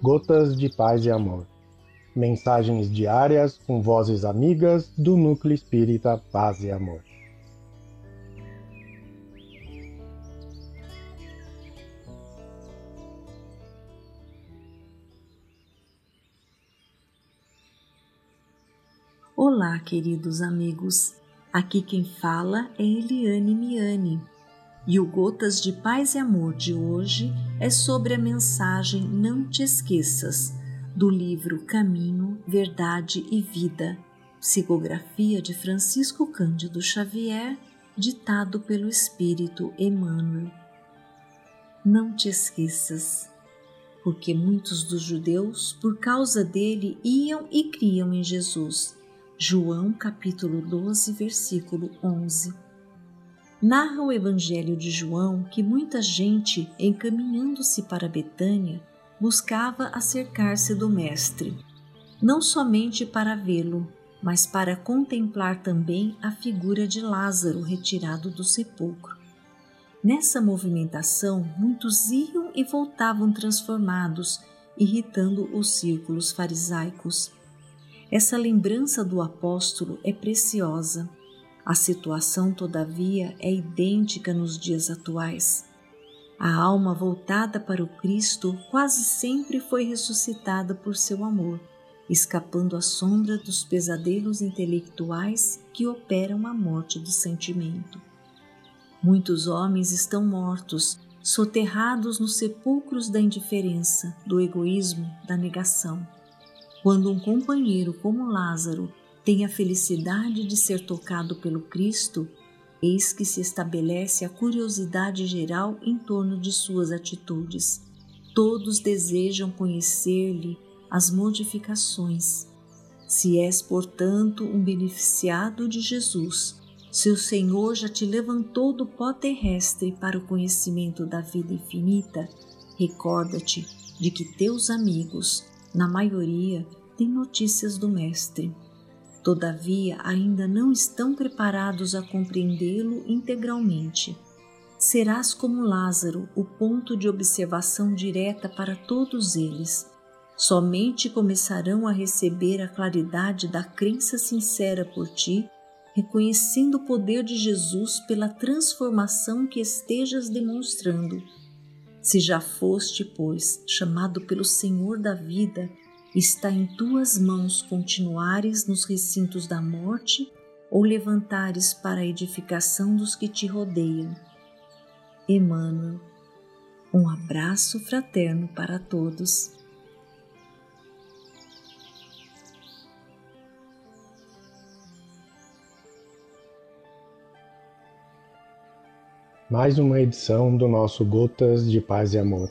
Gotas de Paz e Amor. Mensagens diárias com vozes amigas do Núcleo Espírita Paz e Amor. Olá, queridos amigos. Aqui quem fala é Eliane Miani. E o Gotas de Paz e Amor de hoje é sobre a mensagem Não Te Esqueças, do livro Caminho, Verdade e Vida, psicografia de Francisco Cândido Xavier, ditado pelo Espírito Emmanuel. Não te esqueças, porque muitos dos judeus, por causa dele, iam e criam em Jesus. João capítulo 12, versículo 11 narra o Evangelho de João que muita gente, encaminhando-se para Betânia, buscava acercar-se do Mestre, não somente para vê-lo, mas para contemplar também a figura de Lázaro retirado do sepulcro. Nessa movimentação, muitos iam e voltavam transformados, irritando os círculos farisaicos. Essa lembrança do apóstolo é preciosa a situação, todavia, é idêntica nos dias atuais. A alma voltada para o Cristo quase sempre foi ressuscitada por seu amor, escapando à sombra dos pesadelos intelectuais que operam a morte do sentimento. Muitos homens estão mortos, soterrados nos sepulcros da indiferença, do egoísmo, da negação. Quando um companheiro como Lázaro tem a felicidade de ser tocado pelo Cristo, eis que se estabelece a curiosidade geral em torno de suas atitudes. Todos desejam conhecer-lhe as modificações. Se és, portanto, um beneficiado de Jesus, se o Senhor já te levantou do pó terrestre para o conhecimento da vida infinita, recorda-te de que teus amigos, na maioria, têm notícias do Mestre. Todavia, ainda não estão preparados a compreendê-lo integralmente. Serás como Lázaro, o ponto de observação direta para todos eles. Somente começarão a receber a claridade da crença sincera por ti, reconhecendo o poder de Jesus pela transformação que estejas demonstrando. Se já foste, pois, chamado pelo Senhor da vida Está em tuas mãos continuares nos recintos da morte ou levantares para a edificação dos que te rodeiam. Emmanuel, um abraço fraterno para todos. Mais uma edição do nosso Gotas de Paz e Amor.